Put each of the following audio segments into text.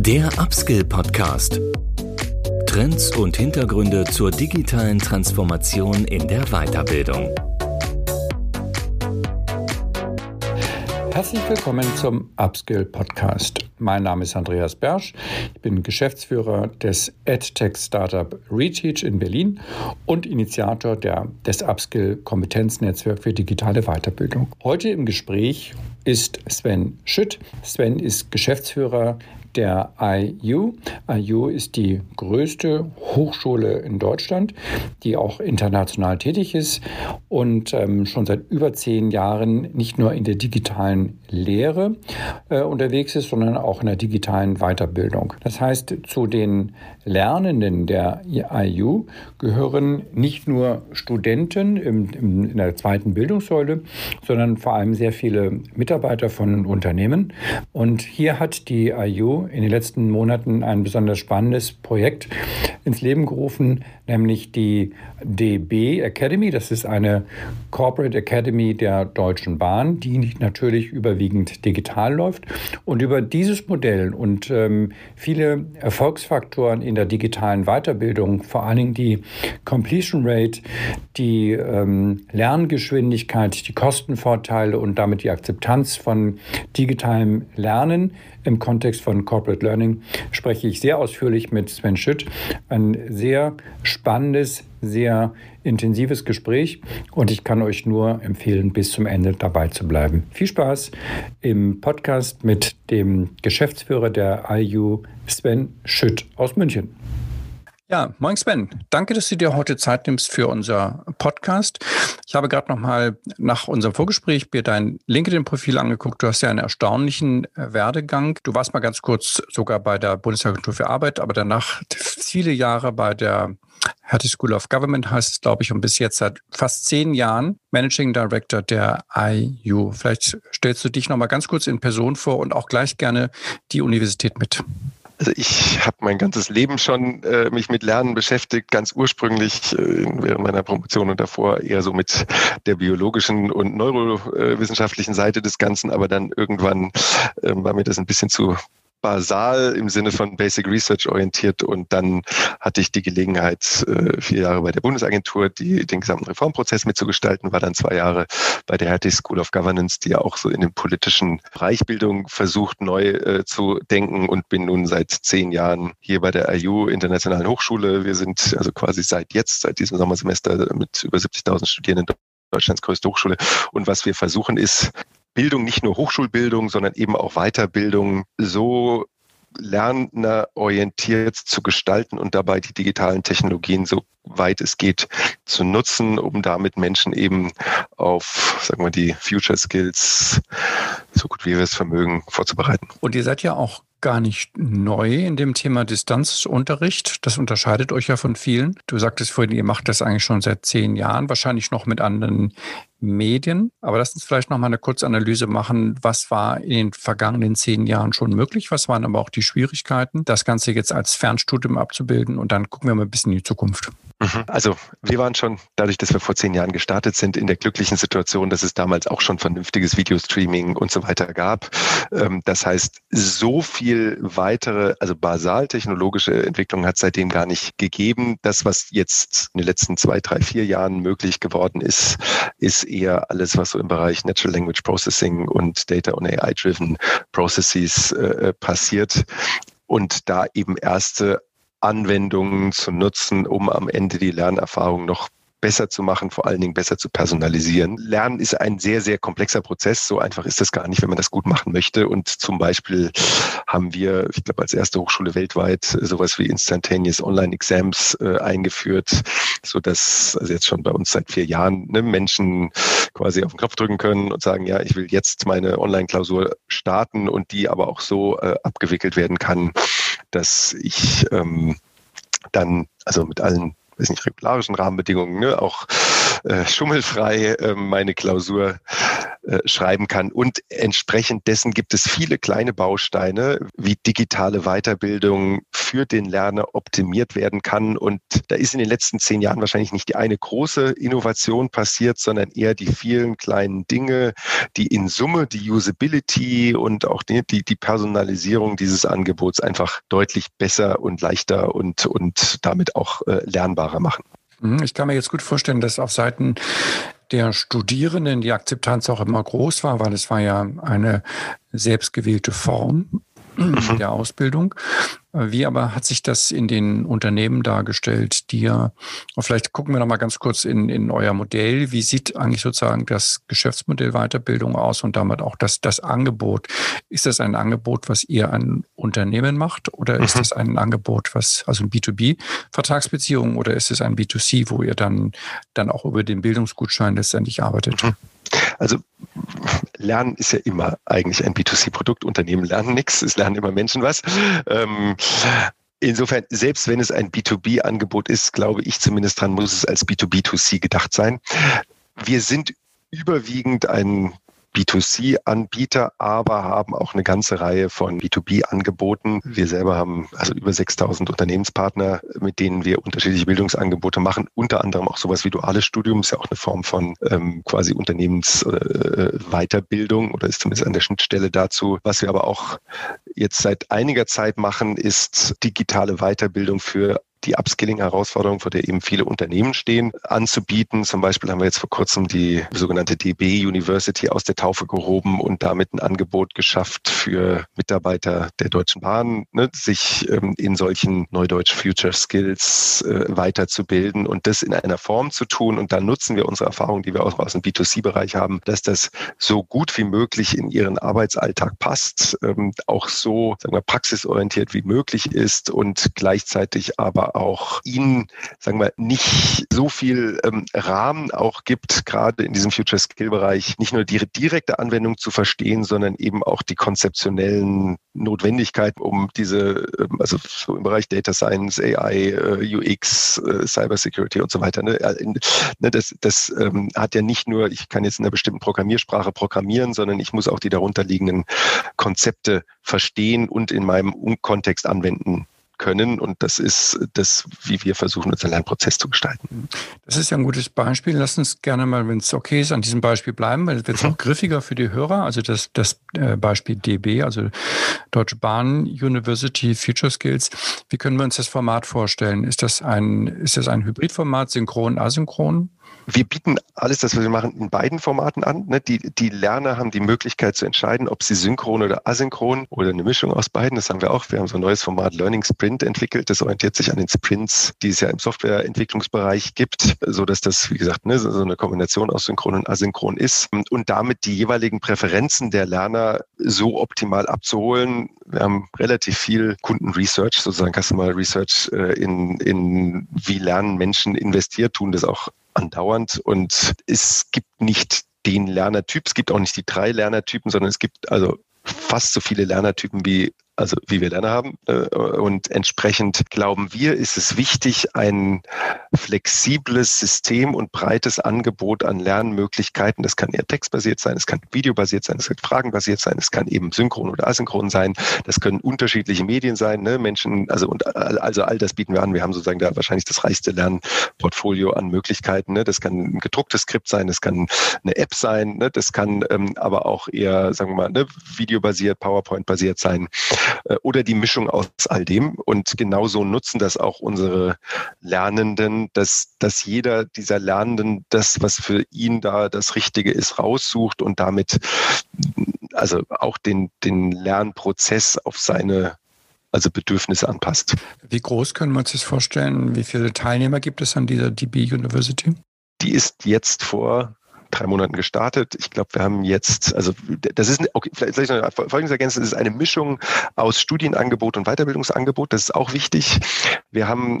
Der Upskill Podcast. Trends und Hintergründe zur digitalen Transformation in der Weiterbildung. Herzlich willkommen zum Upskill Podcast. Mein Name ist Andreas Bersch. Ich bin Geschäftsführer des EdTech Startup Reteach in Berlin und Initiator der, des Upskill Kompetenznetzwerk für digitale Weiterbildung. Heute im Gespräch ist Sven Schütt. Sven ist Geschäftsführer der IU. IU ist die größte Hochschule in Deutschland, die auch international tätig ist und ähm, schon seit über zehn Jahren nicht nur in der digitalen Lehre äh, unterwegs ist, sondern auch in der digitalen Weiterbildung. Das heißt, zu den Lernenden der IU gehören nicht nur Studenten im, im, in der zweiten Bildungssäule, sondern vor allem sehr viele Mitarbeiter von Unternehmen. Und hier hat die IU in den letzten Monaten ein besonders spannendes Projekt ins Leben gerufen, nämlich die DB Academy. Das ist eine Corporate Academy der Deutschen Bahn, die natürlich überwiegend digital läuft. Und über dieses Modell und ähm, viele Erfolgsfaktoren in der digitalen Weiterbildung, vor allen Dingen die Completion Rate, die ähm, Lerngeschwindigkeit, die Kostenvorteile und damit die Akzeptanz von digitalem Lernen im Kontext von Corporate Learning spreche ich sehr ausführlich mit Sven Schütt. Ein sehr spannendes, sehr intensives Gespräch und ich kann euch nur empfehlen, bis zum Ende dabei zu bleiben. Viel Spaß im Podcast mit dem Geschäftsführer der IU, Sven Schütt aus München. Ja, moin Sven. Danke, dass du dir heute Zeit nimmst für unser Podcast. Ich habe gerade noch mal nach unserem Vorgespräch mir dein LinkedIn-Profil angeguckt. Du hast ja einen erstaunlichen äh, Werdegang. Du warst mal ganz kurz sogar bei der Bundesagentur für Arbeit, aber danach viele Jahre bei der Hertie School of Government heißt es, glaube ich, und bis jetzt seit fast zehn Jahren Managing Director der IU. Vielleicht stellst du dich noch mal ganz kurz in Person vor und auch gleich gerne die Universität mit. Also ich habe mein ganzes Leben schon äh, mich mit Lernen beschäftigt, ganz ursprünglich äh, während meiner Promotion und davor eher so mit der biologischen und neurowissenschaftlichen Seite des Ganzen, aber dann irgendwann äh, war mir das ein bisschen zu basal im Sinne von Basic Research orientiert und dann hatte ich die Gelegenheit, äh, vier Jahre bei der Bundesagentur die, den gesamten Reformprozess mitzugestalten, war dann zwei Jahre bei der Hertie School of Governance, die ja auch so in den politischen Reichbildung versucht, neu äh, zu denken und bin nun seit zehn Jahren hier bei der IU Internationalen Hochschule. Wir sind also quasi seit jetzt, seit diesem Sommersemester mit über 70.000 Studierenden Deutschlands größte Hochschule. Und was wir versuchen ist, Bildung, nicht nur Hochschulbildung, sondern eben auch Weiterbildung so lernerorientiert zu gestalten und dabei die digitalen Technologien so weit es geht zu nutzen, um damit Menschen eben auf, sagen wir, die Future Skills so gut wie wir es vermögen vorzubereiten. Und ihr seid ja auch gar nicht neu in dem Thema Distanzunterricht. Das unterscheidet euch ja von vielen. Du sagtest vorhin, ihr macht das eigentlich schon seit zehn Jahren, wahrscheinlich noch mit anderen Medien. Aber lass uns vielleicht noch mal eine Kurzanalyse machen. Was war in den vergangenen zehn Jahren schon möglich? Was waren aber auch die Schwierigkeiten, das Ganze jetzt als Fernstudium abzubilden? Und dann gucken wir mal ein bisschen in die Zukunft. Mhm. Also wir waren schon, dadurch, dass wir vor zehn Jahren gestartet sind, in der glücklichen Situation, dass es damals auch schon vernünftiges Videostreaming und so weiter gab. Ähm, das heißt, so viel weitere, also basal technologische Entwicklung hat seitdem gar nicht gegeben. Das, was jetzt in den letzten zwei, drei, vier Jahren möglich geworden ist, ist eher alles, was so im Bereich Natural Language Processing und Data on AI-driven Processes äh, passiert und da eben erste Anwendungen zu nutzen, um am Ende die Lernerfahrung noch besser zu machen, vor allen Dingen besser zu personalisieren. Lernen ist ein sehr, sehr komplexer Prozess. So einfach ist das gar nicht, wenn man das gut machen möchte. Und zum Beispiel haben wir, ich glaube, als erste Hochschule weltweit sowas wie Instantaneous Online Exams äh, eingeführt, so dass also jetzt schon bei uns seit vier Jahren ne, Menschen quasi auf den Knopf drücken können und sagen, ja, ich will jetzt meine Online-Klausur starten und die aber auch so äh, abgewickelt werden kann, dass ich ähm, dann also mit allen weiß nicht, regularischen Rahmenbedingungen, ne, auch äh, schummelfrei äh, meine Klausur äh, schreiben kann. Und entsprechend dessen gibt es viele kleine Bausteine, wie digitale Weiterbildung für den Lerner optimiert werden kann. Und da ist in den letzten zehn Jahren wahrscheinlich nicht die eine große Innovation passiert, sondern eher die vielen kleinen Dinge, die in Summe die Usability und auch die, die, die Personalisierung dieses Angebots einfach deutlich besser und leichter und, und damit auch äh, lernbarer machen. Mhm, ich kann mir jetzt gut vorstellen, dass auf Seiten der Studierenden die Akzeptanz auch immer groß war, weil es war ja eine selbstgewählte Form. Der Ausbildung. Wie aber hat sich das in den Unternehmen dargestellt, die ja, vielleicht gucken wir noch mal ganz kurz in, in euer Modell. Wie sieht eigentlich sozusagen das Geschäftsmodell Weiterbildung aus und damit auch das, das Angebot? Ist das ein Angebot, was ihr an Unternehmen macht oder mhm. ist das ein Angebot, was, also ein B2B-Vertragsbeziehung oder ist es ein B2C, wo ihr dann, dann auch über den Bildungsgutschein letztendlich arbeitet? Mhm. Also Lernen ist ja immer eigentlich ein B2C-Produkt. Unternehmen lernen nichts, es lernen immer Menschen was. Ähm, Insofern, selbst wenn es ein B2B-Angebot ist, glaube ich zumindest dran, muss es als B2B2C gedacht sein. Wir sind überwiegend ein B2C-Anbieter, aber haben auch eine ganze Reihe von B2B-Angeboten. Wir selber haben also über 6000 Unternehmenspartner, mit denen wir unterschiedliche Bildungsangebote machen, unter anderem auch sowas wie duales Studium, ist ja auch eine Form von ähm, quasi Unternehmensweiterbildung äh, oder ist zumindest an der Schnittstelle dazu. Was wir aber auch jetzt seit einiger Zeit machen, ist digitale Weiterbildung für die Upskilling-Herausforderung, vor der eben viele Unternehmen stehen, anzubieten. Zum Beispiel haben wir jetzt vor kurzem die sogenannte DB University aus der Taufe gehoben und damit ein Angebot geschafft für Mitarbeiter der Deutschen Bahn, ne, sich ähm, in solchen Neudeutsch Future Skills äh, weiterzubilden und das in einer Form zu tun. Und dann nutzen wir unsere Erfahrung, die wir auch aus dem B2C-Bereich haben, dass das so gut wie möglich in ihren Arbeitsalltag passt, ähm, auch so sagen wir, praxisorientiert wie möglich ist und gleichzeitig aber auch ihnen, sagen wir, nicht so viel ähm, Rahmen auch gibt, gerade in diesem Future Skill Bereich, nicht nur die direkte Anwendung zu verstehen, sondern eben auch die konzeptionellen Notwendigkeiten, um diese, ähm, also so im Bereich Data Science, AI, äh, UX, äh, Cyber Security und so weiter. Ne? ne das das ähm, hat ja nicht nur, ich kann jetzt in einer bestimmten Programmiersprache programmieren, sondern ich muss auch die darunterliegenden Konzepte verstehen und in meinem Kontext anwenden können. Und das ist das, wie wir versuchen, unseren Lernprozess zu gestalten. Das ist ja ein gutes Beispiel. Lass uns gerne mal, wenn es okay ist, an diesem Beispiel bleiben, weil es wird mhm. auch griffiger für die Hörer. Also das, das äh, Beispiel DB, also Deutsche Bahn University Future Skills. Wie können wir uns das Format vorstellen? Ist das ein, ist das ein Hybridformat, synchron, asynchron? Wir bieten alles, das was wir machen, in beiden Formaten an. Ne? Die, die Lerner haben die Möglichkeit zu entscheiden, ob sie synchron oder asynchron oder eine Mischung aus beiden. Das haben wir auch. Wir haben so ein neues Format Learning Sprint entwickelt. Das orientiert sich an den Sprints, die es ja im Softwareentwicklungsbereich gibt, so dass das, wie gesagt, ne, so eine Kombination aus synchron und asynchron ist und damit die jeweiligen Präferenzen der Lerner so optimal abzuholen. Wir haben relativ viel Kundenresearch, sozusagen Customer Research äh, in, in wie lernen Menschen investiert, tun das auch andauernd und es gibt nicht den Lernertyp, es gibt auch nicht die drei Lernertypen, sondern es gibt also fast so viele Lernertypen wie also wie wir Lerner haben. Äh, und entsprechend glauben wir, ist es wichtig, ein flexibles System und breites Angebot an Lernmöglichkeiten. Das kann eher textbasiert sein, es kann videobasiert sein, es kann fragenbasiert sein, es kann eben synchron oder asynchron sein. Das können unterschiedliche Medien sein. Ne? Menschen, also und also all das bieten wir an. Wir haben sozusagen da wahrscheinlich das reichste Lernportfolio an Möglichkeiten. Ne? Das kann ein gedrucktes Skript sein, das kann eine App sein, ne? das kann ähm, aber auch eher, sagen wir mal, ne, videobasiert, PowerPoint-basiert sein. Äh, oder die Mischung aus all dem. Und genauso nutzen das auch unsere Lernenden, dass, dass jeder dieser Lernenden das, was für ihn da das Richtige ist, raussucht und damit also auch den, den Lernprozess auf seine also Bedürfnisse anpasst. Wie groß können wir uns das vorstellen? Wie viele Teilnehmer gibt es an dieser DB University? Die ist jetzt vor drei Monaten gestartet. Ich glaube, wir haben jetzt, also das ist, okay, vielleicht, vielleicht noch folgendes ergänzen, es ist eine Mischung aus Studienangebot und Weiterbildungsangebot. Das ist auch wichtig. Wir haben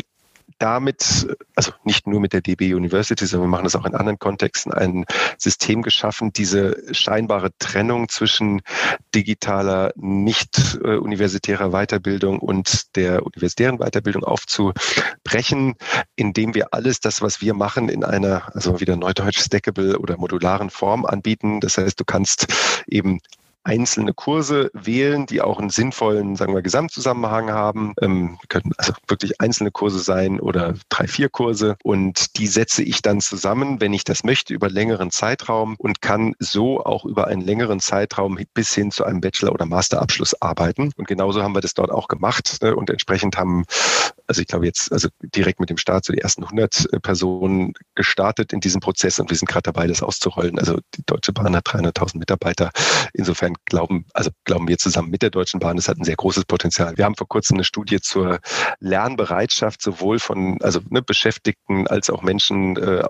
damit, also nicht nur mit der DB University, sondern wir machen das auch in anderen Kontexten, ein System geschaffen, diese scheinbare Trennung zwischen digitaler, nicht äh, universitärer Weiterbildung und der universitären Weiterbildung aufzubrechen, indem wir alles das, was wir machen, in einer, also wieder neudeutsch stackable oder modularen Form anbieten. Das heißt, du kannst eben einzelne Kurse wählen, die auch einen sinnvollen, sagen wir, Gesamtzusammenhang haben. Ähm, können also wirklich einzelne Kurse sein oder drei, vier Kurse. Und die setze ich dann zusammen, wenn ich das möchte, über längeren Zeitraum und kann so auch über einen längeren Zeitraum bis hin zu einem Bachelor- oder Masterabschluss arbeiten. Und genauso haben wir das dort auch gemacht. Ne? Und entsprechend haben, also ich glaube jetzt, also direkt mit dem Start so die ersten 100 äh, Personen gestartet in diesem Prozess und wir sind gerade dabei, das auszurollen. Also die Deutsche Bahn hat 300.000 Mitarbeiter. Insofern glauben, also glauben wir zusammen mit der Deutschen Bahn, es hat ein sehr großes Potenzial. Wir haben vor kurzem eine Studie zur Lernbereitschaft sowohl von also ne, Beschäftigten als auch Menschen äh,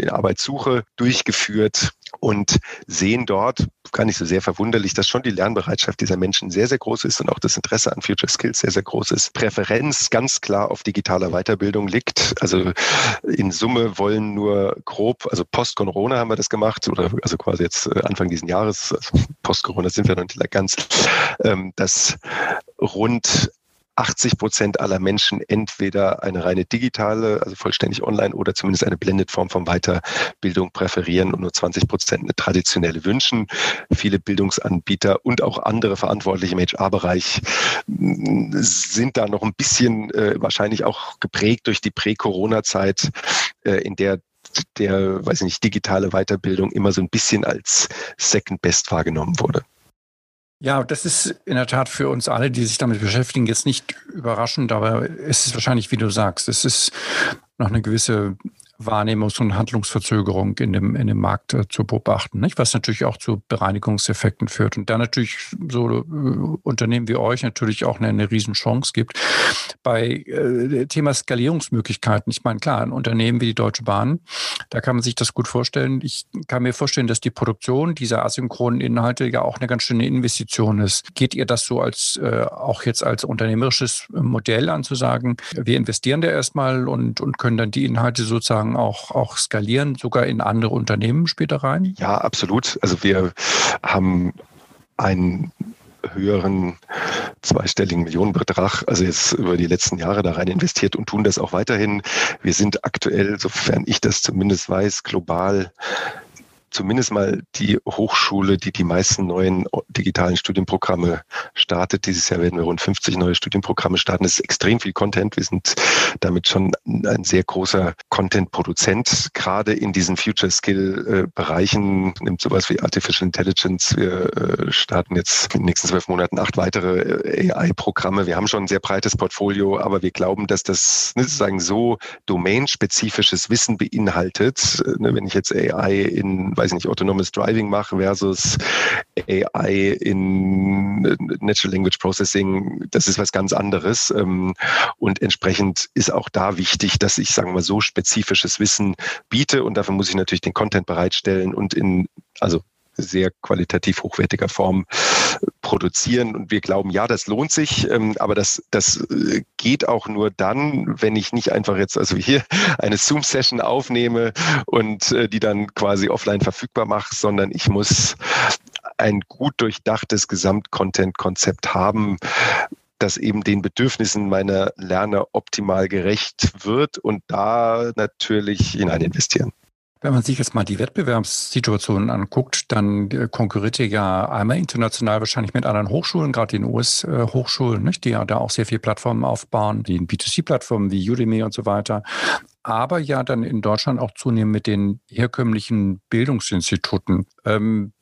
in Arbeitssuche durchgeführt und sehen dort, gar nicht so sehr verwunderlich, dass schon die Lernbereitschaft dieser Menschen sehr, sehr groß ist und auch das Interesse an Future Skills sehr, sehr groß ist. Präferenz ganz klar auf digitaler Weiterbildung liegt. Also in Summe wollen nur grob, also post-Corona haben wir das gemacht oder also quasi jetzt äh, Anfang diesen Jahres, also post-Corona sind wir noch nicht ganz, ähm, dass rund 80 Prozent aller Menschen entweder eine reine digitale, also vollständig online oder zumindest eine blended Form von Weiterbildung präferieren und nur 20 Prozent eine traditionelle wünschen. Viele Bildungsanbieter und auch andere Verantwortliche im HR-Bereich mm, sind da noch ein bisschen äh, wahrscheinlich auch geprägt durch die Prä-Corona-Zeit, äh, in der der, weiß ich nicht, digitale Weiterbildung immer so ein bisschen als Second Best wahrgenommen wurde. Ja, das ist in der Tat für uns alle, die sich damit beschäftigen, jetzt nicht überraschend, aber es ist wahrscheinlich, wie du sagst, es ist noch eine gewisse Wahrnehmungs- und Handlungsverzögerung in dem, in dem Markt äh, zu beobachten, nicht? was natürlich auch zu Bereinigungseffekten führt. Und da natürlich so äh, Unternehmen wie euch natürlich auch eine, eine Riesenchance gibt. Bei äh, Thema Skalierungsmöglichkeiten, ich meine, klar, ein Unternehmen wie die Deutsche Bahn, da kann man sich das gut vorstellen. Ich kann mir vorstellen, dass die Produktion dieser asynchronen Inhalte ja auch eine ganz schöne Investition ist. Geht ihr das so als äh, auch jetzt als unternehmerisches Modell an zu sagen, wir investieren da erstmal und, und können dann die Inhalte sozusagen sozusagen auch, auch skalieren, sogar in andere Unternehmen später rein? Ja, absolut. Also wir haben einen höheren zweistelligen Millionenbetrag, also jetzt über die letzten Jahre da rein investiert und tun das auch weiterhin. Wir sind aktuell, sofern ich das zumindest weiß, global zumindest mal die Hochschule, die die meisten neuen digitalen Studienprogramme startet. Dieses Jahr werden wir rund 50 neue Studienprogramme starten. Das ist extrem viel Content. Wir sind damit schon ein sehr großer Content-Produzent, gerade in diesen Future Skill-Bereichen. Nimmt sowas wie Artificial Intelligence. Wir äh, starten jetzt in den nächsten zwölf Monaten acht weitere äh, AI-Programme. Wir haben schon ein sehr breites Portfolio, aber wir glauben, dass das sozusagen so domainspezifisches Wissen beinhaltet. Ne, wenn ich jetzt AI in weiß nicht, autonomes Driving mache versus AI in Natural Language Processing, das ist was ganz anderes. Ähm, und entsprechend ist auch da wichtig, dass ich, sagen wir so spezifisches Wissen biete. Und dafür muss ich natürlich den Content bereitstellen und in, also sehr qualitativ hochwertiger Form produzieren. Und wir glauben, ja, das lohnt sich, ähm, aber das, das äh, geht auch nur dann, wenn ich nicht einfach jetzt, also hier eine Zoom-Session aufnehme und äh, die dann quasi offline verfügbar mache, sondern ich muss ein gut durchdachtes Gesamtcontent-Konzept haben, das eben den Bedürfnissen meiner Lerner optimal gerecht wird und da natürlich hinein investieren. Wenn man sich jetzt mal die Wettbewerbssituationen anguckt, dann äh, konkurriert ihr ja einmal international wahrscheinlich mit anderen Hochschulen, gerade den US-Hochschulen, nicht, die ja da auch sehr viele Plattformen aufbauen, die B2C-Plattformen wie Udemy und so weiter. Aber ja dann in Deutschland auch zunehmend mit den herkömmlichen Bildungsinstituten. Ähm,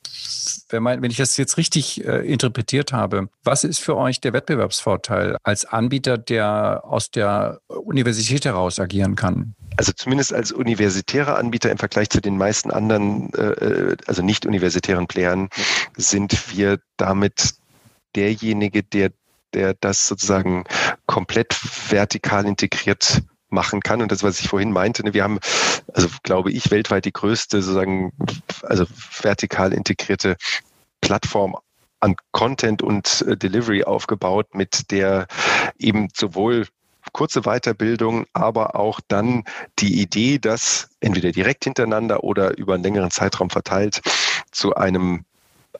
wenn, ich das jetzt richtig äh, interpretiert habe, was ist für euch der Wettbewerbsvorteil als Anbieter, der aus der Universität heraus agieren kann? also zumindest als universitärer Anbieter im Vergleich zu den meisten anderen, äh, äh, also nicht universitären Playern, sind wir damit derjenige, der, der das sozusagen komplett vertikal integriert machen kann. Und das, was ich vorhin meinte, ne, wir haben, also glaube ich, weltweit die größte sozusagen, also vertikal integrierte Plattform an Content und äh, Delivery aufgebaut, mit der eben sowohl kurze Weiterbildung, aber auch dann die Idee, dass entweder direkt hintereinander oder über einen längeren Zeitraum verteilt zu einem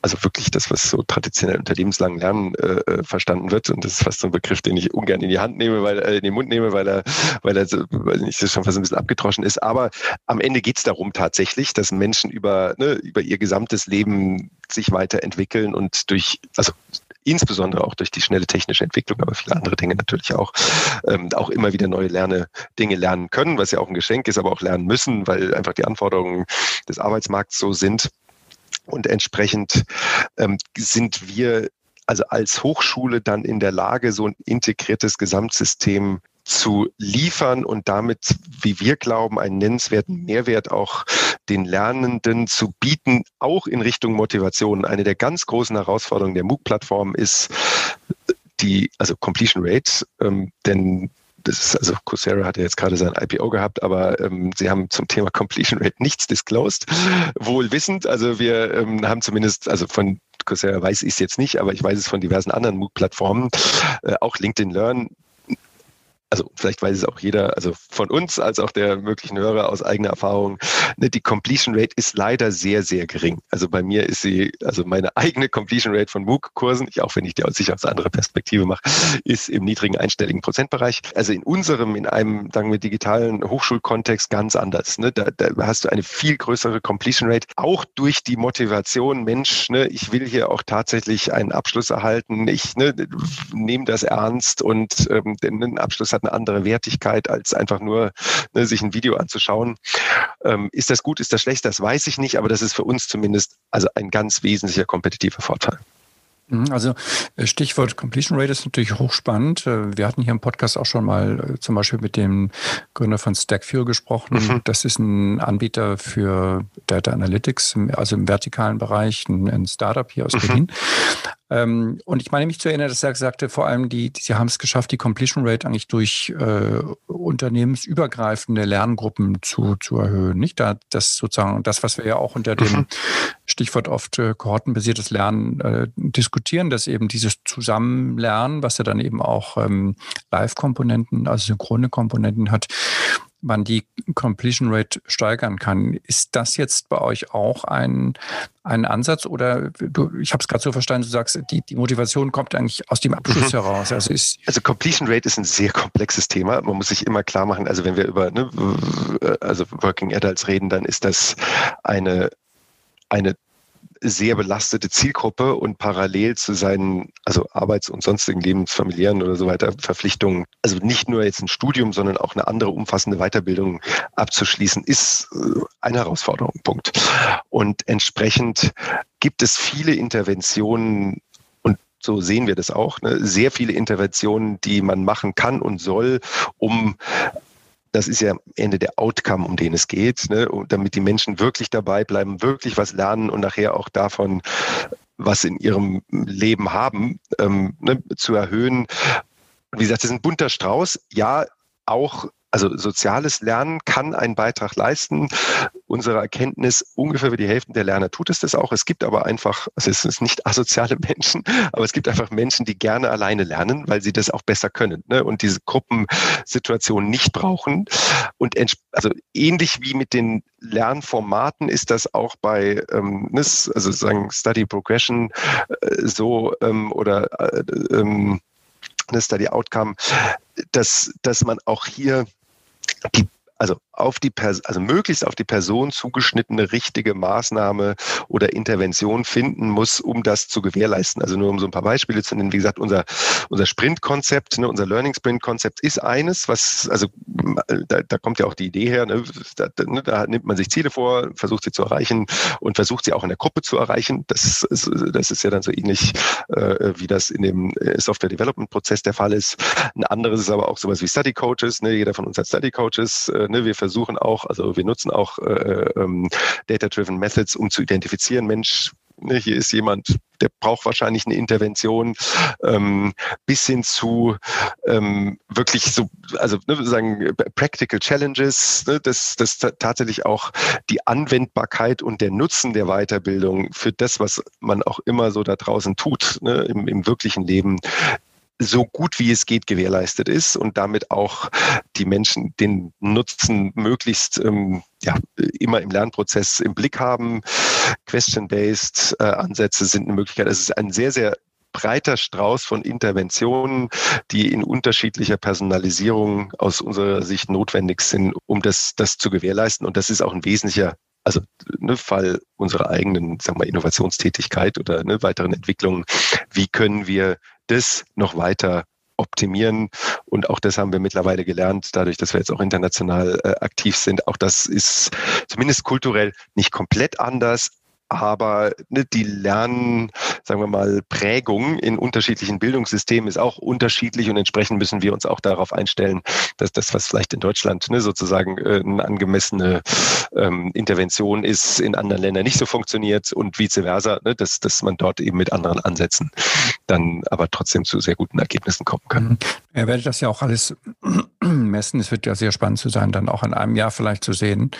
also wirklich das, was so traditionell unter lebenslangen Lernen äh, äh, verstanden wird. Und das ist fast so ein Begriff, den ich ungern in die Hand nehme, weil äh, in den Mund nehme, weil er, weil er weil nicht das schon fast ein bisschen abgetroschen ist. Aber am Ende geht es darum tatsächlich, dass Menschen über, ne, über ihr gesamtes Leben sich weiterentwickeln und durch, also insbesondere auch durch die schnelle technische Entwicklung, aber viele andere Dinge natürlich auch, ähm, auch immer wieder neue Lerne, Dinge lernen können, was ja auch ein Geschenk ist, aber auch lernen müssen, weil einfach die Anforderungen des Arbeitsmarkts so sind. Und entsprechend ähm, sind wir also als Hochschule dann in der Lage, so ein integriertes Gesamtsystem zu liefern und damit, wie wir glauben, einen nennenswerten Mehrwert auch den Lernenden zu bieten, auch in Richtung Motivation. Eine der ganz großen Herausforderungen der MOOC-Plattform ist die, also Completion Rate, ähm, denn das ist, also Coursera hat ja jetzt gerade sein IPO gehabt, aber ähm, sie haben zum Thema Completion Rate nichts disclosed. Wohl wissend, also wir ähm, haben zumindest, also von Coursera weiß ich es jetzt nicht, aber ich weiß es von diversen anderen MOOC-Plattformen, äh, auch LinkedIn Learn also vielleicht weiß es auch jeder, also von uns als auch der möglichen Hörer aus eigener Erfahrung, ne, die Completion Rate ist leider sehr, sehr gering. Also bei mir ist sie, also meine eigene Completion Rate von MOOC-Kursen, auch wenn ich die aus sicher aus anderer Perspektive mache, ist im niedrigen einstelligen Prozentbereich. Also in unserem, in einem, sagen wir, digitalen Hochschulkontext ganz anders. Ne? Da, da hast du eine viel größere Completion Rate, auch durch die Motivation, Mensch, ne, ich will hier auch tatsächlich einen Abschluss erhalten, ich ne, nehme das ernst und ähm, den Abschluss hat eine andere Wertigkeit, als einfach nur ne, sich ein Video anzuschauen. Ähm, ist das gut, ist das schlecht, das weiß ich nicht, aber das ist für uns zumindest also ein ganz wesentlicher kompetitiver Vorteil. Mhm, also äh, Stichwort Completion Rate ist natürlich hochspannend. Äh, wir hatten hier im Podcast auch schon mal äh, zum Beispiel mit dem Gründer von Stackfuel gesprochen. Mhm. Das ist ein Anbieter für Data Analytics, also im vertikalen Bereich, ein, Startup hier aus mhm. Berlin. Ähm, und ich meine mich zu erinnern, dass er sagte, vor allem die, die sie haben es geschafft, die Completion Rate eigentlich durch äh, unternehmensübergreifende Lerngruppen zu, zu erhöhen. Nicht da das sozusagen das, was wir ja auch unter dem mhm. Stichwort oft äh, kohortenbasiertes Lernen äh, diskutieren, dass eben dieses Zusammenlernen, was ja dann eben auch ähm, Live-Komponenten, also synchrone Komponenten hat, man die Completion Rate steigern kann. Ist das jetzt bei euch auch ein, ein Ansatz oder du, ich habe es gerade so verstanden, du sagst, die, die Motivation kommt eigentlich aus dem Abschluss mhm. heraus. Also, ist also Completion Rate ist ein sehr komplexes Thema. Man muss sich immer klar machen, also wenn wir über ne, also Working Adults reden, dann ist das eine eine sehr belastete Zielgruppe und parallel zu seinen, also Arbeits- und sonstigen lebensfamiliären oder so weiter Verpflichtungen, also nicht nur jetzt ein Studium, sondern auch eine andere umfassende Weiterbildung abzuschließen, ist äh, eine Herausforderung. Punkt. Und entsprechend gibt es viele Interventionen und so sehen wir das auch, ne? sehr viele Interventionen, die man machen kann und soll, um das ist ja am Ende der Outcome, um den es geht, ne? damit die Menschen wirklich dabei bleiben, wirklich was lernen und nachher auch davon was in ihrem Leben haben, ähm, ne? zu erhöhen. Wie gesagt, das ist ein bunter Strauß. Ja, auch also soziales Lernen kann einen Beitrag leisten. Unsere Erkenntnis, ungefähr wie die Hälfte der Lerner tut es das auch. Es gibt aber einfach, also es sind nicht asoziale Menschen, aber es gibt einfach Menschen, die gerne alleine lernen, weil sie das auch besser können ne? und diese Gruppensituation nicht brauchen. Und also ähnlich wie mit den Lernformaten ist das auch bei ähm, NIS, also sagen Study Progression äh, so ähm, oder äh, ähm, Study Outcome, dass, dass man auch hier die also auf die also möglichst auf die Person zugeschnittene richtige Maßnahme oder Intervention finden muss, um das zu gewährleisten. Also nur um so ein paar Beispiele zu nennen. Wie gesagt, unser, unser Sprint-Konzept, ne, unser Learning-Sprint-Konzept ist eines, was, also da, da kommt ja auch die Idee her, ne, da, ne, da nimmt man sich Ziele vor, versucht sie zu erreichen und versucht sie auch in der Gruppe zu erreichen. Das ist, das ist ja dann so ähnlich, äh, wie das in dem äh, Software-Development-Prozess der Fall ist. Ein anderes ist aber auch sowas wie Study-Coaches. Ne, jeder von uns hat Study-Coaches. Äh, ne, wir versuchen auch, also wir nutzen auch äh, ähm, Data-Driven Methods, um zu identifizieren, Mensch, ne, hier ist jemand, der braucht wahrscheinlich eine Intervention, ähm, bis hin zu ähm, wirklich so, also ne, sagen Practical Challenges, ne, dass, dass tatsächlich auch die Anwendbarkeit und der Nutzen der Weiterbildung für das, was man auch immer so da draußen tut, ne, im, im wirklichen Leben, so gut wie es geht gewährleistet ist und damit auch die Menschen den Nutzen möglichst ähm, ja, immer im Lernprozess im Blick haben. Question-based äh, Ansätze sind eine Möglichkeit. Es ist ein sehr, sehr breiter Strauß von Interventionen, die in unterschiedlicher Personalisierung aus unserer Sicht notwendig sind, um das, das zu gewährleisten. Und das ist auch ein wesentlicher also ne, Fall unserer eigenen sagen wir, Innovationstätigkeit oder ne, weiteren Entwicklungen, wie können wir das noch weiter optimieren. Und auch das haben wir mittlerweile gelernt, dadurch, dass wir jetzt auch international äh, aktiv sind. Auch das ist zumindest kulturell nicht komplett anders, aber ne, die Lernen, sagen wir mal, Prägung in unterschiedlichen Bildungssystemen ist auch unterschiedlich und entsprechend müssen wir uns auch darauf einstellen, dass das, was vielleicht in Deutschland ne, sozusagen äh, eine angemessene ähm, Intervention ist, in anderen Ländern nicht so funktioniert und vice versa, ne, dass, dass man dort eben mit anderen Ansätzen dann aber trotzdem zu sehr guten Ergebnissen kommen kann. Mhm. Er werdet das ja auch alles messen. Es wird ja sehr spannend zu sein, dann auch in einem Jahr vielleicht zu sehen,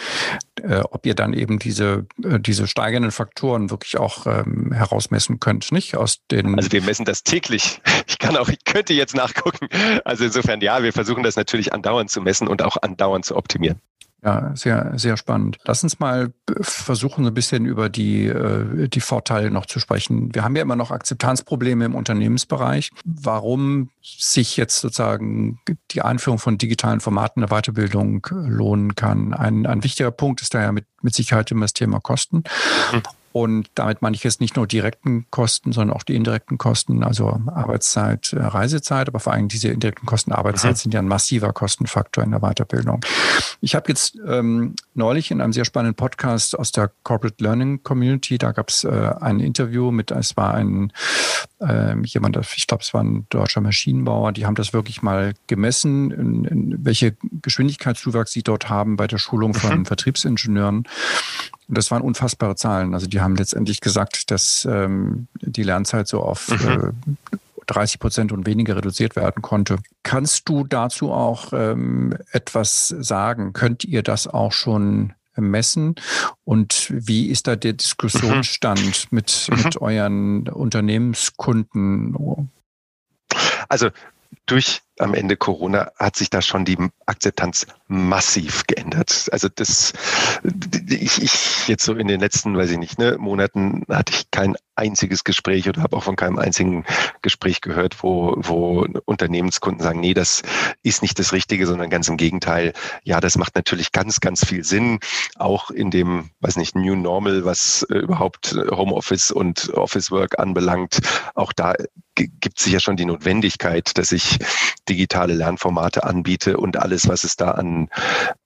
äh, ob ihr dann eben diese, äh, diese steigenden Faktoren wirklich auch ähm, herausmessen könnt, nicht? Aus den also wir messen das täglich. Ich kann auch, ich könnte jetzt nachgucken. Also insofern ja, wir versuchen das natürlich andauernd zu messen und auch andauernd zu optimieren. Ja, sehr, sehr spannend. Lass uns mal versuchen, ein bisschen über die, äh, die Vorteile noch zu sprechen. Wir haben ja immer noch Akzeptanzprobleme im Unternehmensbereich. Warum sich jetzt sozusagen die Einführung von digitalen Formaten der Weiterbildung lohnen kann. Ein, ein wichtiger Punkt ist daher mit, mit Sicherheit immer das Thema Kosten. Und damit meine ich jetzt nicht nur direkten Kosten, sondern auch die indirekten Kosten, also Arbeitszeit, äh, Reisezeit, aber vor allem diese indirekten Kosten Arbeitszeit mhm. sind ja ein massiver Kostenfaktor in der Weiterbildung. Ich habe jetzt ähm, neulich in einem sehr spannenden Podcast aus der Corporate Learning Community, da gab es äh, ein Interview mit, es war ein äh, jemand, ich glaube, es war ein deutscher Maschinenbauer, die haben das wirklich mal gemessen, in, in welche Geschwindigkeitszuwachs sie dort haben bei der Schulung von mhm. Vertriebsingenieuren. Und das waren unfassbare Zahlen. Also die haben letztendlich gesagt, dass ähm, die Lernzeit so auf mhm. äh, 30 Prozent und weniger reduziert werden konnte. Kannst du dazu auch ähm, etwas sagen? Könnt ihr das auch schon messen? Und wie ist da der Diskussionsstand mhm. mit, mit mhm. euren Unternehmenskunden? Also durch am Ende Corona hat sich da schon die Akzeptanz massiv geändert. Also das, ich, ich jetzt so in den letzten, weiß ich nicht, ne, Monaten hatte ich kein einziges Gespräch oder habe auch von keinem einzigen Gespräch gehört, wo, wo Unternehmenskunden sagen, nee, das ist nicht das Richtige, sondern ganz im Gegenteil. Ja, das macht natürlich ganz, ganz viel Sinn, auch in dem, weiß nicht, New Normal, was äh, überhaupt Homeoffice und Office Work anbelangt. Auch da gibt es sicher schon die Notwendigkeit, dass ich digitale Lernformate anbiete und alles, was es da an,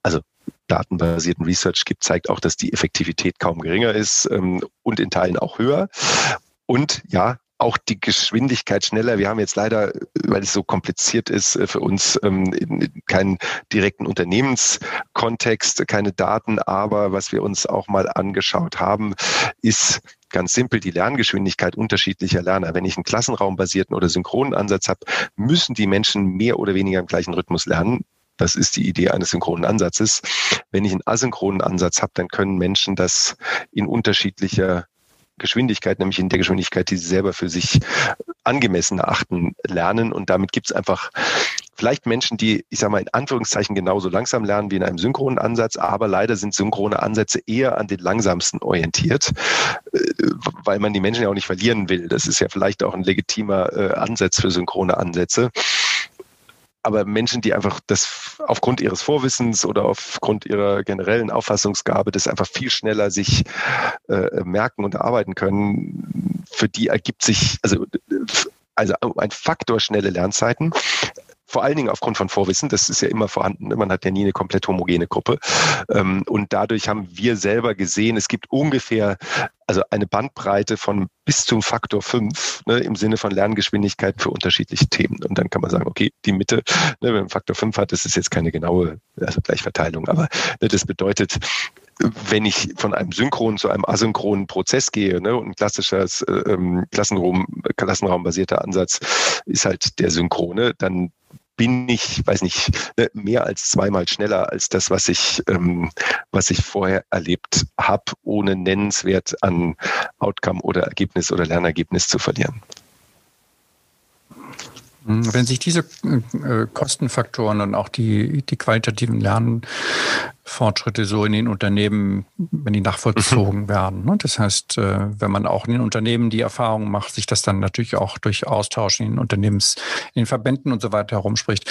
also datenbasierten Research gibt, zeigt auch, dass die Effektivität kaum geringer ist ähm, und in Teilen auch höher. Und ja, auch die Geschwindigkeit schneller. Wir haben jetzt leider, weil es so kompliziert ist, äh, für uns ähm, keinen direkten Unternehmenskontext, keine Daten, aber was wir uns auch mal angeschaut haben, ist ganz simpel die Lerngeschwindigkeit unterschiedlicher Lerner. Wenn ich einen klassenraumbasierten oder synchronen Ansatz habe, müssen die Menschen mehr oder weniger im gleichen Rhythmus lernen. Das ist die Idee eines synchronen Ansatzes. Wenn ich einen asynchronen Ansatz habe, dann können Menschen das in unterschiedlicher Geschwindigkeit, nämlich in der Geschwindigkeit, die sie selber für sich angemessen erachten, lernen. Und damit gibt es einfach vielleicht Menschen, die, ich sage mal, in Anführungszeichen genauso langsam lernen wie in einem synchronen Ansatz, aber leider sind synchrone Ansätze eher an den langsamsten orientiert, äh, weil man die Menschen ja auch nicht verlieren will. Das ist ja vielleicht auch ein legitimer äh, Ansatz für synchrone Ansätze aber Menschen, die einfach das aufgrund ihres Vorwissens oder aufgrund ihrer generellen Auffassungsgabe das einfach viel schneller sich äh, merken und erarbeiten können, für die ergibt sich also also ein Faktor schnelle Lernzeiten vor allen Dingen aufgrund von Vorwissen, das ist ja immer vorhanden. Ne? Man hat ja nie eine komplett homogene Gruppe. Ähm, und dadurch haben wir selber gesehen, es gibt ungefähr also eine Bandbreite von bis zum Faktor 5 ne, im Sinne von Lerngeschwindigkeit für unterschiedliche Themen. Und dann kann man sagen, okay, die Mitte, ne, wenn man Faktor 5 hat, das ist jetzt keine genaue also Gleichverteilung, aber ne, das bedeutet, wenn ich von einem synchronen zu einem asynchronen Prozess gehe ne, und ein klassischer äh, ähm, Klassenraum, klassenraumbasierter Ansatz ist halt der synchrone, dann bin ich, weiß nicht, ne, mehr als zweimal schneller als das, was ich, ähm, was ich vorher erlebt habe, ohne nennenswert an Outcome oder Ergebnis oder Lernergebnis zu verlieren. Mhm. Wenn sich diese äh, Kostenfaktoren und auch die, die qualitativen Lernfortschritte so in den Unternehmen, wenn die nachvollzogen mhm. werden, ne? das heißt, äh, wenn man auch in den Unternehmen die Erfahrung macht, sich das dann natürlich auch durch Austausch in den Unternehmens, in den Verbänden und so weiter herumspricht,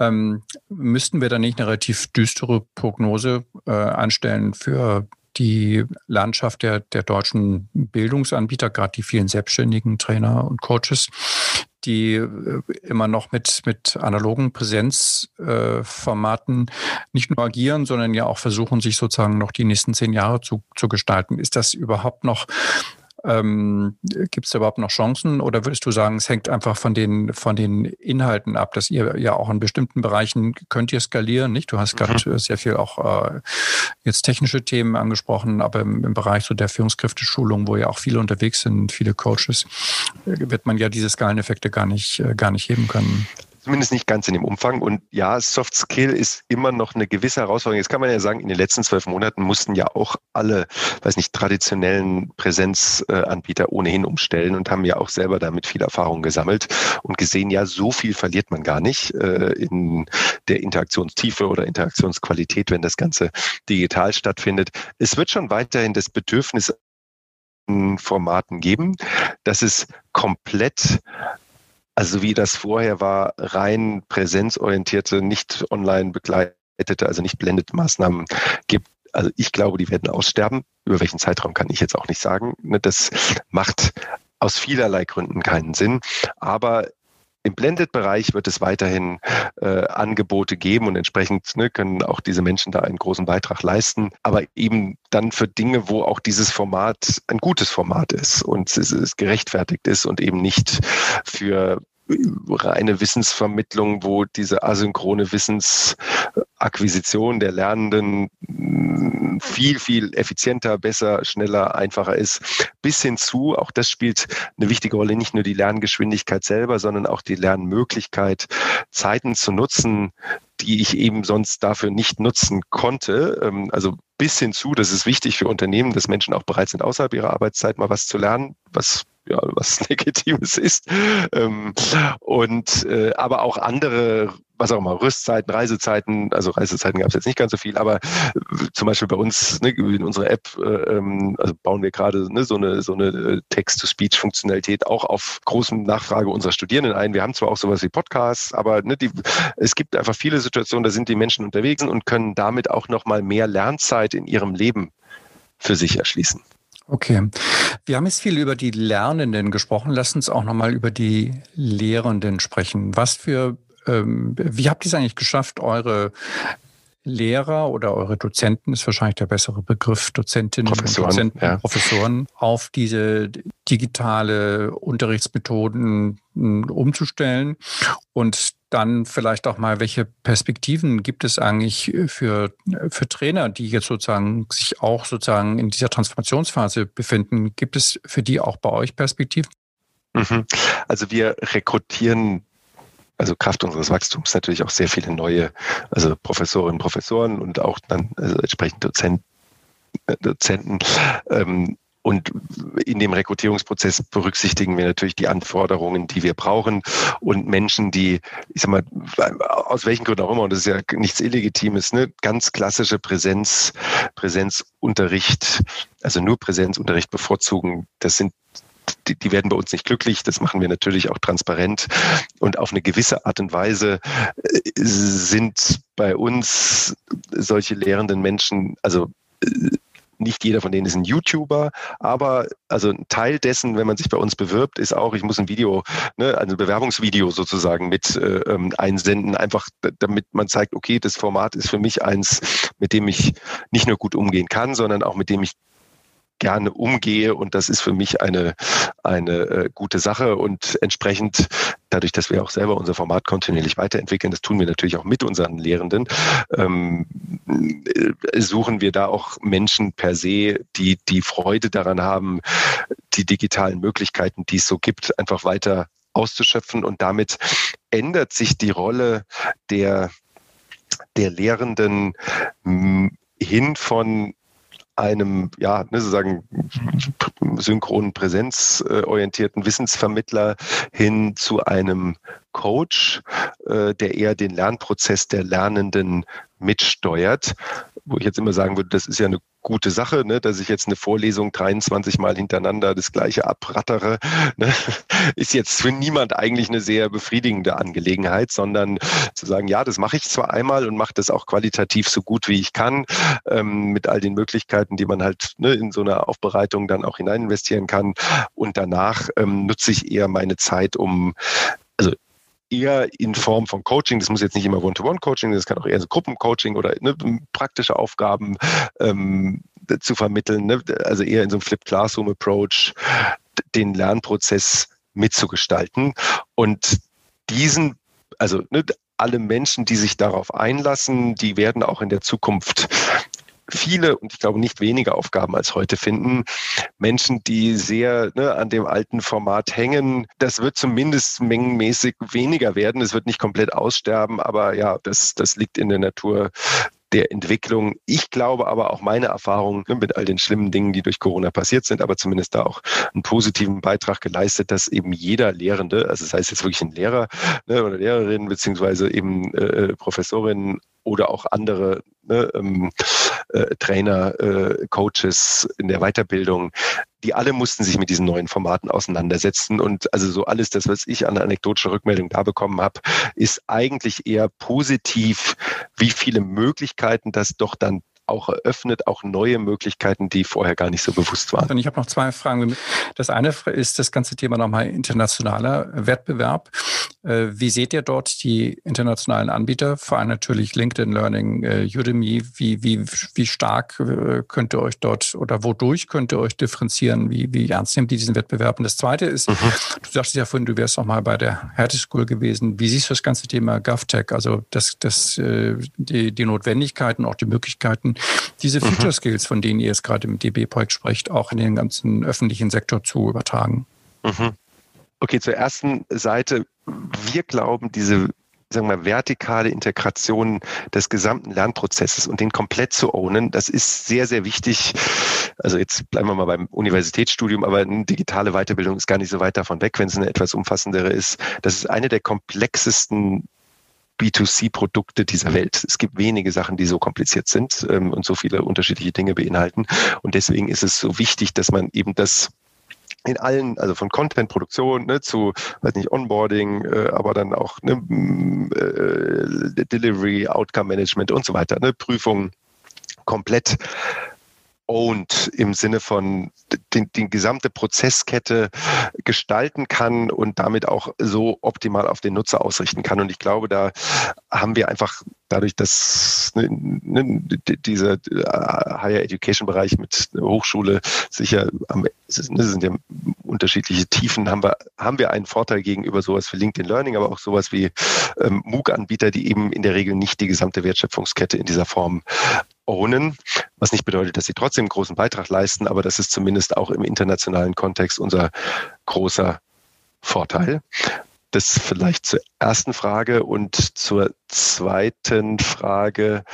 ähm, müssten wir dann nicht eine relativ düstere Prognose äh, anstellen für die Landschaft der, der deutschen Bildungsanbieter, gerade die vielen selbstständigen Trainer und Coaches, die äh, immer noch mit, mit analogen Präsenzformaten äh, nicht nur agieren, sondern ja auch versuchen, sich sozusagen noch die nächsten zehn Jahre zu, zu gestalten. Ist das überhaupt noch ähm, Gibt es da überhaupt noch Chancen oder würdest du sagen, es hängt einfach von den, von den Inhalten ab, dass ihr ja auch in bestimmten Bereichen könnt ihr skalieren, nicht? Du hast gerade mhm. sehr viel auch äh, jetzt technische Themen angesprochen, aber im, im Bereich so der Führungskräfteschulung, wo ja auch viele unterwegs sind, viele Coaches, äh, wird man ja diese Skaleneffekte gar nicht, äh, gar nicht heben können. Zumindest nicht ganz in dem Umfang. Und ja, Soft Skill ist immer noch eine gewisse Herausforderung. Jetzt kann man ja sagen, in den letzten zwölf Monaten mussten ja auch alle, weiß nicht, traditionellen Präsenzanbieter ohnehin umstellen und haben ja auch selber damit viel Erfahrung gesammelt und gesehen, ja, so viel verliert man gar nicht äh, in der Interaktionstiefe oder Interaktionsqualität, wenn das Ganze digital stattfindet. Es wird schon weiterhin das Bedürfnis Formaten geben. Das ist komplett also wie das vorher war, rein präsenzorientierte, nicht online begleitete, also nicht blended Maßnahmen gibt. Also ich glaube, die werden aussterben. Über welchen Zeitraum kann ich jetzt auch nicht sagen. Ne, das macht aus vielerlei Gründen keinen Sinn. Aber im Blended-Bereich wird es weiterhin äh, Angebote geben und entsprechend ne, können auch diese Menschen da einen großen Beitrag leisten. Aber eben dann für Dinge, wo auch dieses Format ein gutes Format ist und es, es gerechtfertigt ist und eben nicht für reine Wissensvermittlung, wo diese asynchrone Wissensakquisition der Lernenden viel, viel effizienter, besser, schneller, einfacher ist, bis hin zu, auch das spielt eine wichtige Rolle, nicht nur die Lerngeschwindigkeit selber, sondern auch die Lernmöglichkeit, Zeiten zu nutzen, die ich eben sonst dafür nicht nutzen konnte. Ähm, also bis hin zu, das ist wichtig für Unternehmen, dass Menschen auch bereit sind, außerhalb ihrer Arbeitszeit mal was zu lernen, was ja, was Legitimes ist. Ähm, und äh, aber auch andere, was auch immer, Rüstzeiten, Reisezeiten, also Reisezeiten gab es jetzt nicht ganz so viel, aber äh, zum Beispiel bei uns ne, in unserer App äh, ähm, also bauen wir gerade ne, so eine, so eine äh, Text-to-Speech-Funktionalität auch auf großen Nachfrage unserer Studierenden ein. Wir haben zwar auch sowas wie Podcasts, aber ne, die, es gibt einfach viele Situationen, da sind die Menschen unterwegs und können damit auch nochmal mehr Lernzeit in ihrem Leben für sich erschließen. Okay. Wir haben jetzt viel über die Lernenden gesprochen. Lass uns auch nochmal über die Lehrenden sprechen. Was für, ähm, wie habt ihr es eigentlich geschafft, eure Lehrer oder eure Dozenten ist wahrscheinlich der bessere Begriff, Dozentinnen und Dozenten, ja. Professoren, auf diese digitale Unterrichtsmethoden umzustellen und dann vielleicht auch mal, welche Perspektiven gibt es eigentlich für, für Trainer, die jetzt sozusagen sich auch sozusagen in dieser Transformationsphase befinden? Gibt es für die auch bei euch Perspektiven? Mhm. Also wir rekrutieren also Kraft unseres Wachstums natürlich auch sehr viele neue, also Professorinnen, Professoren und auch dann also entsprechend Dozenten, äh, Dozenten ähm, und in dem Rekrutierungsprozess berücksichtigen wir natürlich die Anforderungen, die wir brauchen und Menschen, die, ich sag mal, aus welchen Gründen auch immer, und das ist ja nichts Illegitimes, ne, ganz klassische Präsenz, Präsenzunterricht, also nur Präsenzunterricht bevorzugen. Das sind die, die werden bei uns nicht glücklich. Das machen wir natürlich auch transparent. Und auf eine gewisse Art und Weise äh, sind bei uns solche lehrenden Menschen, also äh, nicht jeder von denen ist ein YouTuber, aber also ein Teil dessen, wenn man sich bei uns bewirbt, ist auch, ich muss ein Video, ne, also ein Bewerbungsvideo sozusagen mit äh, ähm, einsenden, einfach damit man zeigt, okay, das Format ist für mich eins, mit dem ich nicht nur gut umgehen kann, sondern auch mit dem ich gerne umgehe und das ist für mich eine, eine äh, gute Sache und entsprechend dadurch, dass wir auch selber unser Format kontinuierlich weiterentwickeln, das tun wir natürlich auch mit unseren Lehrenden, ähm, äh, suchen wir da auch Menschen per se, die die Freude daran haben, die digitalen Möglichkeiten, die es so gibt, einfach weiter auszuschöpfen. Und damit ändert sich die Rolle der der Lehrenden hm, hin von einem, ja, ne, sozusagen synchronen, präsenzorientierten Wissensvermittler hin zu einem Coach, äh, der eher den Lernprozess der Lernenden mitsteuert. Wo ich jetzt immer sagen würde, das ist ja eine gute Sache, ne, dass ich jetzt eine Vorlesung 23 Mal hintereinander das gleiche abrattere, ne, ist jetzt für niemand eigentlich eine sehr befriedigende Angelegenheit, sondern zu sagen, ja, das mache ich zwar einmal und mache das auch qualitativ so gut wie ich kann, ähm, mit all den Möglichkeiten, die man halt ne, in so einer Aufbereitung dann auch hinein investieren kann. Und danach ähm, nutze ich eher meine Zeit, um eher in Form von Coaching. Das muss jetzt nicht immer One-to-One-Coaching, das kann auch eher so Gruppencoaching oder ne, praktische Aufgaben ähm, zu vermitteln. Ne? Also eher in so einem Flip Classroom-Approach den Lernprozess mitzugestalten. Und diesen, also ne, alle Menschen, die sich darauf einlassen, die werden auch in der Zukunft viele und ich glaube nicht wenige Aufgaben als heute finden. Menschen, die sehr ne, an dem alten Format hängen, das wird zumindest mengenmäßig weniger werden. Es wird nicht komplett aussterben, aber ja, das, das liegt in der Natur der Entwicklung. Ich glaube aber auch meine Erfahrung ne, mit all den schlimmen Dingen, die durch Corona passiert sind, aber zumindest da auch einen positiven Beitrag geleistet, dass eben jeder Lehrende, also das heißt jetzt wirklich ein Lehrer ne, oder Lehrerin beziehungsweise eben äh, Professorin oder auch andere ne, ähm, äh, Trainer, äh, Coaches in der Weiterbildung, die alle mussten sich mit diesen neuen Formaten auseinandersetzen. Und also so alles das, was ich an anekdotischer Rückmeldung da bekommen habe, ist eigentlich eher positiv, wie viele Möglichkeiten das doch dann auch eröffnet, auch neue Möglichkeiten, die vorher gar nicht so bewusst waren. Und ich habe noch zwei Fragen. Das eine ist das ganze Thema nochmal internationaler Wettbewerb. Äh, wie seht ihr dort die internationalen Anbieter, vor allem natürlich LinkedIn Learning, äh, Udemy? Wie, wie, wie stark äh, könnt ihr euch dort oder wodurch könnt ihr euch differenzieren? Wie, wie ernst nehmt ihr diesen Wettbewerb? Und das Zweite ist, mhm. du sagtest ja vorhin, du wärst noch mal bei der Hertie School gewesen. Wie siehst du das ganze Thema GovTech? Also das, das, die, die Notwendigkeiten, auch die Möglichkeiten, diese mhm. Future Skills, von denen ihr jetzt gerade im DB-Projekt sprecht, auch in den ganzen öffentlichen Sektor zu übertragen? Mhm. Okay, zur ersten Seite. Wir glauben, diese sagen wir, vertikale Integration des gesamten Lernprozesses und den komplett zu ownen, das ist sehr, sehr wichtig. Also jetzt bleiben wir mal beim Universitätsstudium, aber eine digitale Weiterbildung ist gar nicht so weit davon weg, wenn es eine etwas umfassendere ist. Das ist eine der komplexesten B2C-Produkte dieser Welt. Es gibt wenige Sachen, die so kompliziert sind ähm, und so viele unterschiedliche Dinge beinhalten. Und deswegen ist es so wichtig, dass man eben das in allen, also von Content-Produktion ne, zu, weiß nicht, Onboarding, äh, aber dann auch ne, äh, Delivery, Outcome-Management und so weiter, ne, Prüfungen komplett owned im Sinne von die, die gesamte Prozesskette gestalten kann und damit auch so optimal auf den Nutzer ausrichten kann. Und ich glaube, da haben wir einfach dadurch, dass ne, ne, dieser äh, Higher Education Bereich mit Hochschule sicher am, ne, sind ja unterschiedliche Tiefen, haben wir, haben wir einen Vorteil gegenüber sowas wie LinkedIn Learning, aber auch sowas wie ähm, MOOC-Anbieter, die eben in der Regel nicht die gesamte Wertschöpfungskette in dieser Form ownen, was nicht bedeutet, dass sie trotzdem einen großen Beitrag leisten, aber das ist zumindest auch im internationalen Kontext unser großer Vorteil. Das vielleicht zur ersten Frage und zur zweiten Frage.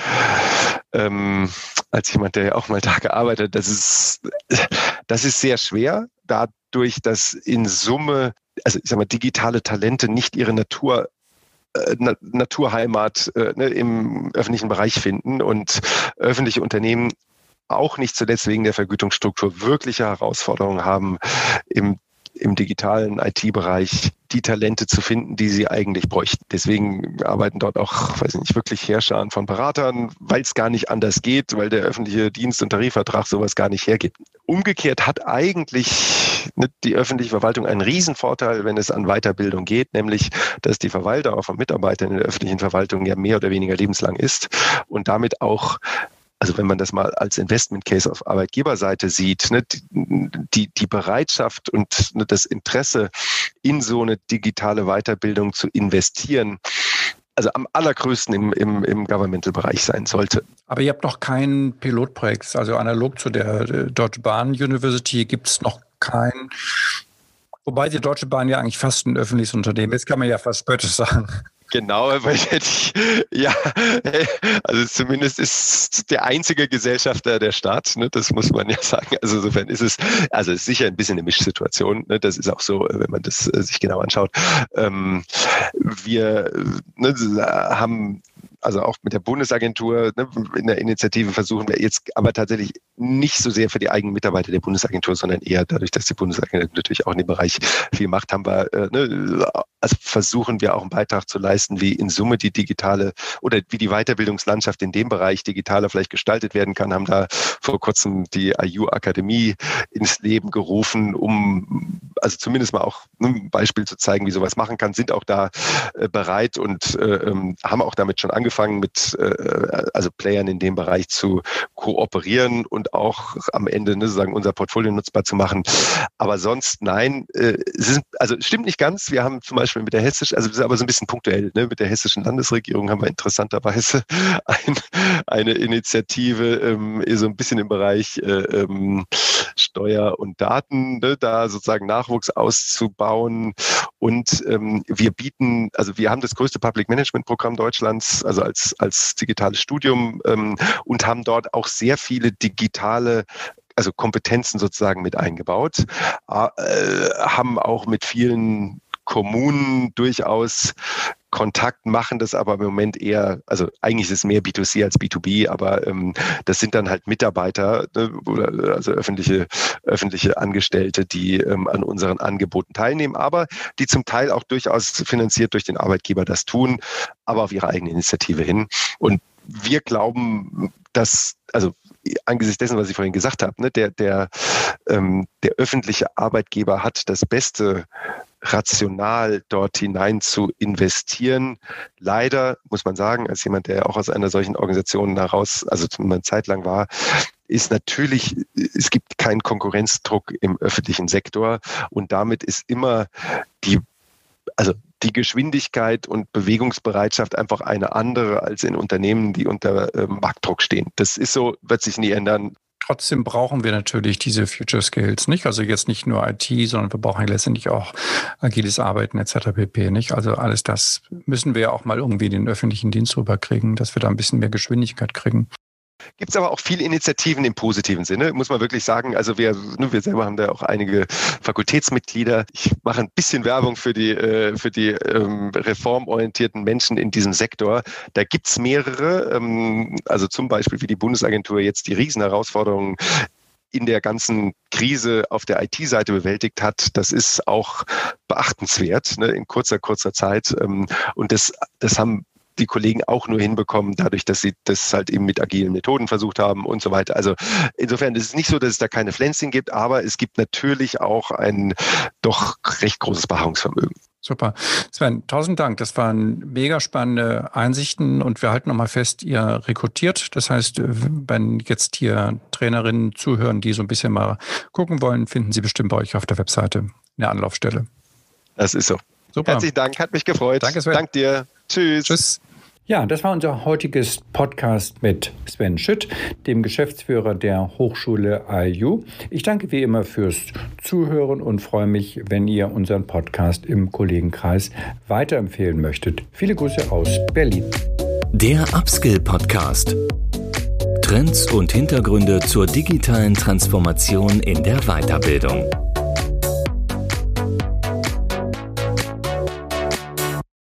Ähm, als jemand, der ja auch mal da gearbeitet hat, das ist, das ist sehr schwer, dadurch, dass in Summe, also ich sag mal, digitale Talente nicht ihre Natur äh, Naturheimat äh, ne, im öffentlichen Bereich finden und öffentliche Unternehmen auch nicht zuletzt wegen der Vergütungsstruktur wirkliche Herausforderungen haben, im im digitalen IT-Bereich die Talente zu finden, die sie eigentlich bräuchten. Deswegen arbeiten dort auch, weiß ich nicht, wirklich Herrscher von Beratern, weil es gar nicht anders geht, weil der öffentliche Dienst- und Tarifvertrag sowas gar nicht hergibt. Umgekehrt hat eigentlich die öffentliche Verwaltung einen Riesenvorteil, wenn es an Weiterbildung geht, nämlich, dass die Verwalter von Mitarbeitern in der öffentlichen Verwaltung ja mehr oder weniger lebenslang ist und damit auch also wenn man das mal als Investment Case auf Arbeitgeberseite sieht, ne, die, die Bereitschaft und ne, das Interesse in so eine digitale Weiterbildung zu investieren, also am allergrößten im, im, im Governmental-Bereich sein sollte. Aber ihr habt noch kein Pilotprojekt, also analog zu der Deutsche Bahn University gibt es noch kein, wobei die Deutsche Bahn ja eigentlich fast ein öffentliches Unternehmen ist, kann man ja fast spöttisch sagen. Genau, weil ich, ja, also zumindest ist der einzige Gesellschafter der Staat, ne, das muss man ja sagen. Also insofern ist es, also ist sicher ein bisschen eine Mischsituation. Ne, das ist auch so, wenn man das äh, sich genau anschaut. Ähm, wir ne, haben also auch mit der Bundesagentur ne, in der Initiative versuchen wir jetzt aber tatsächlich nicht so sehr für die eigenen Mitarbeiter der Bundesagentur, sondern eher dadurch, dass die Bundesagentur natürlich auch in dem Bereich viel macht, haben. Wir, äh, ne, also versuchen wir auch einen Beitrag zu leisten, wie in Summe die digitale oder wie die Weiterbildungslandschaft in dem Bereich digitaler vielleicht gestaltet werden kann, haben da vor kurzem die IU Akademie ins Leben gerufen, um also zumindest mal auch ein Beispiel zu zeigen, wie sowas machen kann, sind auch da äh, bereit und äh, ähm, haben auch damit schon angefangen, mit äh, also Playern in dem Bereich zu kooperieren und auch am Ende ne, sozusagen unser Portfolio nutzbar zu machen. Aber sonst nein, äh, es ist, also stimmt nicht ganz. Wir haben zum Beispiel mit der hessischen, also aber so ein bisschen punktuell, ne, mit der hessischen Landesregierung haben wir interessanterweise ein, eine Initiative, ähm, so ein bisschen im Bereich äh, ähm, Steuer und Daten, ne, da sozusagen Nachwuchs auszubauen. Und ähm, wir bieten, also wir haben das größte Public Management Programm Deutschlands, also als, als digitales Studium ähm, und haben dort auch sehr viele digitale also Kompetenzen sozusagen mit eingebaut, äh, haben auch mit vielen Kommunen durchaus Kontakt machen das aber im Moment eher, also eigentlich ist es mehr B2C als B2B, aber ähm, das sind dann halt Mitarbeiter, ne, also öffentliche, öffentliche Angestellte, die ähm, an unseren Angeboten teilnehmen, aber die zum Teil auch durchaus finanziert durch den Arbeitgeber das tun, aber auf ihre eigene Initiative hin. Und wir glauben, dass, also angesichts dessen, was ich vorhin gesagt habe, ne, der, der, ähm, der öffentliche Arbeitgeber hat das beste rational dort hinein zu investieren. Leider muss man sagen, als jemand, der auch aus einer solchen Organisation heraus, also eine Zeit lang war, ist natürlich, es gibt keinen Konkurrenzdruck im öffentlichen Sektor und damit ist immer die, also die Geschwindigkeit und Bewegungsbereitschaft einfach eine andere als in Unternehmen, die unter äh, Marktdruck stehen. Das ist so, wird sich nie ändern. Trotzdem brauchen wir natürlich diese Future Skills, nicht? Also jetzt nicht nur IT, sondern wir brauchen letztendlich auch agiles Arbeiten etc. pp. Nicht? Also alles das müssen wir ja auch mal irgendwie in den öffentlichen Dienst rüberkriegen, dass wir da ein bisschen mehr Geschwindigkeit kriegen. Gibt es aber auch viele Initiativen im positiven Sinne, muss man wirklich sagen. Also wir, ne, wir selber haben da auch einige Fakultätsmitglieder. Ich mache ein bisschen Werbung für die, äh, für die ähm, reformorientierten Menschen in diesem Sektor. Da gibt es mehrere, ähm, also zum Beispiel wie die Bundesagentur jetzt die Riesenherausforderungen in der ganzen Krise auf der IT-Seite bewältigt hat, das ist auch beachtenswert ne, in kurzer, kurzer Zeit. Ähm, und das, das haben die Kollegen auch nur hinbekommen, dadurch, dass sie das halt eben mit agilen Methoden versucht haben und so weiter. Also insofern ist es nicht so, dass es da keine Pflänzchen gibt, aber es gibt natürlich auch ein doch recht großes Beharrungsvermögen. Super. Sven, tausend Dank. Das waren mega spannende Einsichten und wir halten nochmal fest, ihr rekrutiert. Das heißt, wenn jetzt hier Trainerinnen zuhören, die so ein bisschen mal gucken wollen, finden sie bestimmt bei euch auf der Webseite eine Anlaufstelle. Das ist so. Super. Herzlichen Dank, hat mich gefreut. Danke, Sven. Dank dir. Tschüss. Tschüss. Ja, das war unser heutiges Podcast mit Sven Schütt, dem Geschäftsführer der Hochschule IU. Ich danke wie immer fürs Zuhören und freue mich, wenn ihr unseren Podcast im Kollegenkreis weiterempfehlen möchtet. Viele Grüße aus Berlin. Der Upskill Podcast. Trends und Hintergründe zur digitalen Transformation in der Weiterbildung.